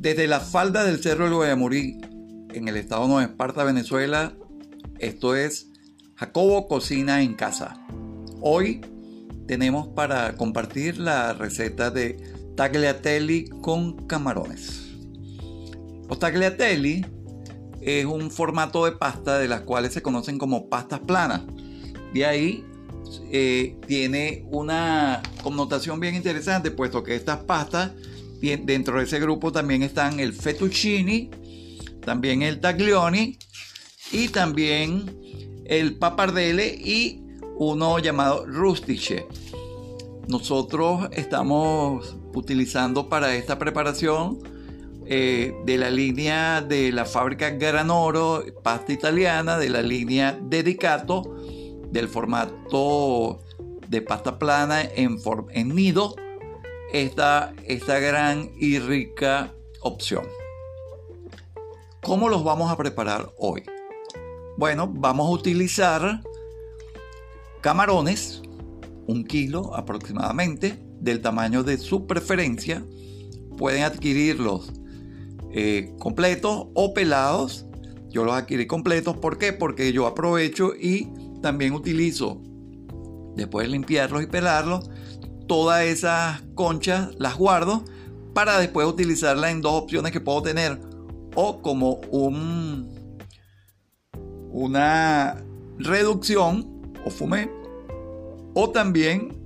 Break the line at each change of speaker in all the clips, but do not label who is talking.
Desde la falda del Cerro del Guayamurí, en el estado de Esparta, Venezuela, esto es Jacobo Cocina en Casa. Hoy tenemos para compartir la receta de tagliatelli con camarones. Los tagliatelli es un formato de pasta de las cuales se conocen como pastas planas. De ahí eh, tiene una connotación bien interesante, puesto que estas pastas dentro de ese grupo también están el fettuccini, también el taglioni y también el papardelle y uno llamado rustiche. Nosotros estamos utilizando para esta preparación eh, de la línea de la fábrica Granoro, pasta italiana, de la línea Dedicato, del formato de pasta plana en nido esta, esta gran y rica opción. ¿Cómo los vamos a preparar hoy? Bueno, vamos a utilizar camarones, un kilo aproximadamente, del tamaño de su preferencia. Pueden adquirirlos eh, completos o pelados. Yo los adquirí completos. ¿Por qué? Porque yo aprovecho y también utilizo, después de limpiarlos y pelarlos, todas esas conchas las guardo para después utilizarlas en dos opciones que puedo tener. O como un, una reducción o fumé. O también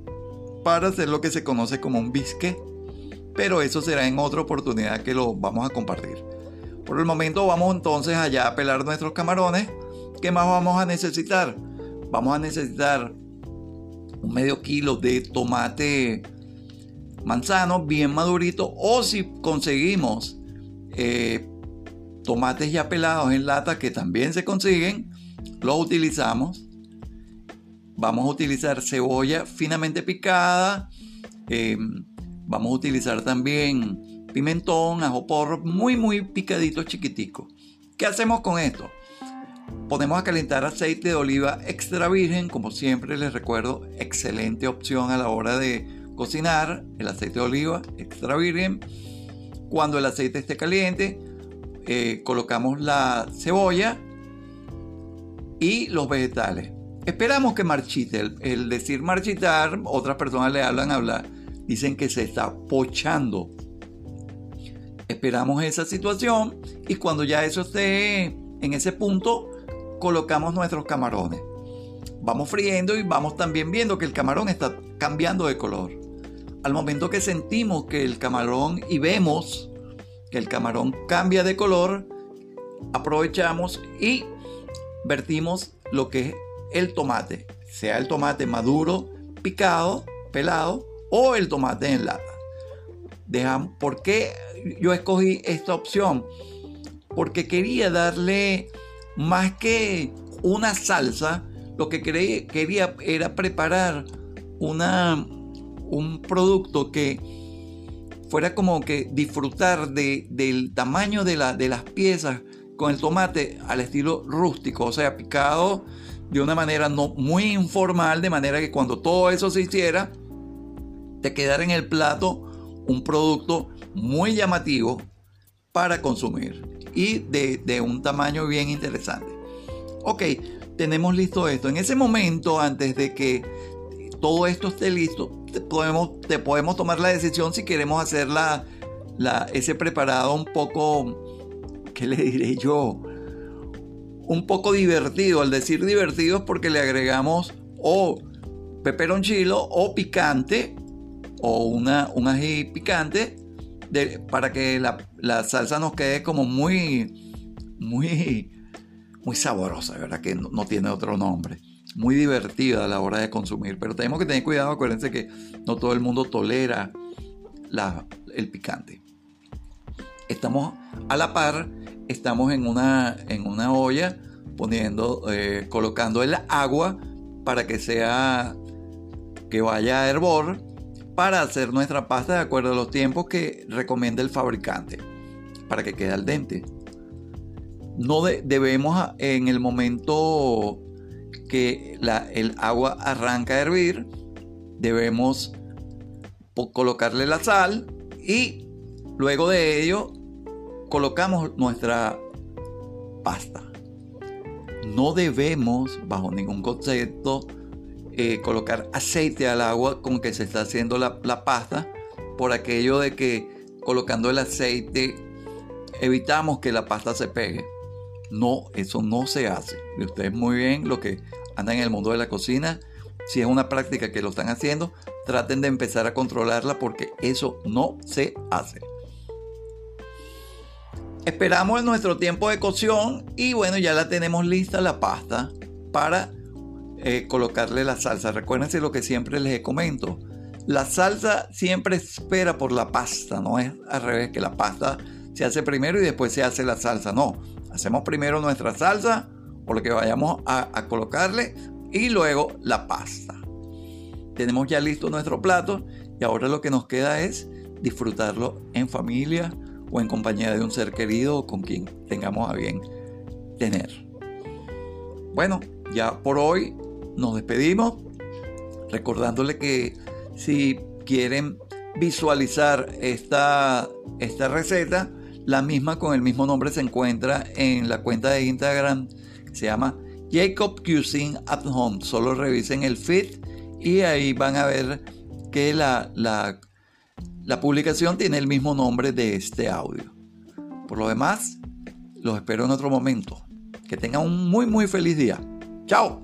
para hacer lo que se conoce como un bisque. Pero eso será en otra oportunidad que lo vamos a compartir. Por el momento vamos entonces allá a pelar nuestros camarones. ¿Qué más vamos a necesitar? Vamos a necesitar un medio kilo de tomate manzano bien madurito o si conseguimos eh, tomates ya pelados en lata que también se consiguen, los utilizamos. Vamos a utilizar cebolla finamente picada. Em, vamos a utilizar también pimentón, ajo porro, muy muy picadito chiquitico. ¿Qué hacemos con esto? Ponemos a calentar aceite de oliva extra virgen, como siempre les recuerdo, excelente opción a la hora de cocinar, el aceite de oliva extra virgen. Cuando el aceite esté caliente, eh, colocamos la cebolla y los vegetales. Esperamos que marchite. El, decir marchitar, otras personas le hablan hablar, dicen que se está pochando. Esperamos esa situación y cuando ya eso esté en ese punto, colocamos nuestros camarones. Vamos friendo y vamos también viendo que el camarón está cambiando de color. Al momento que sentimos que el camarón y vemos que el camarón cambia de color, aprovechamos y vertimos lo que es el tomate, sea el tomate maduro, picado, pelado o el tomate en lata. Dejan, ¿Por qué yo escogí esta opción? Porque quería darle más que una salsa, lo que quería era preparar una, un producto que fuera como que disfrutar del tamaño de, la, de las piezas con el tomate al estilo rústico, o sea, picado de una manera no muy informal, de manera que cuando todo eso se hiciera, te quedara en el plato un producto muy llamativo para consumir y de, un tamaño bien interesante. Ok, tenemos listo esto. En ese momento, antes de que todo esto esté listo, te podemos, te podemos tomar la decisión si queremos hacer la, ese preparado un poco, ¿qué le diré yo? Un poco divertido. Al decir divertido es porque le agregamos o peperoncillo o picante o una, un ají picante para que la, salsa nos quede como muy, muy, muy sabrosa, ¿verdad? Que no, tiene otro nombre. Muy divertida a la hora de consumir. Pero tenemos que tener cuidado, acuérdense que no todo el mundo tolera el picante. Estamos a la par, estamos en una, en una olla poniendo, eh, colocando el agua para que sea, que vaya a hervor para hacer nuestra pasta de acuerdo a los tiempos que recomienda el fabricante para que quede al dente. No debemos en el momento que el agua arranca a hervir, debemos colocarle la sal y luego de ello colocamos nuestra pasta. No debemos, bajo ningún concepto, eh, colocar aceite al agua con que se está haciendo la, la pasta, por aquello de que colocando el aceite evitamos que la pasta se pegue. No, eso no se hace. Y ustedes muy bien, lo que andan en el mundo de la cocina, si es una práctica que lo están haciendo, traten de empezar a controlarla porque eso no se hace. Esperamos nuestro tiempo de cocción y bueno, ya la tenemos lista la pasta para eh, colocarle la salsa. Recuérdense lo que siempre les comento. La salsa siempre espera por la pasta, no es al revés que la pasta se hace primero y después se hace la salsa. No, hacemos primero nuestra salsa o lo que vayamos a colocarle y luego la pasta. Tenemos ya listo nuestro plato y ahora lo que nos queda es disfrutarlo en familia o en compañía de un ser querido con quien tengamos a bien tener. Bueno, ya por hoy nos despedimos recordándole que si quieren visualizar esta, esta receta, la misma con el mismo nombre se encuentra en la cuenta de Instagram se llama Jacob Cuisine at Home. Solo revisen el feed y ahí van a ver que la, la, la publicación tiene el mismo nombre de este audio. Por lo demás, los espero en otro momento. Que tengan un muy muy feliz día. Chao.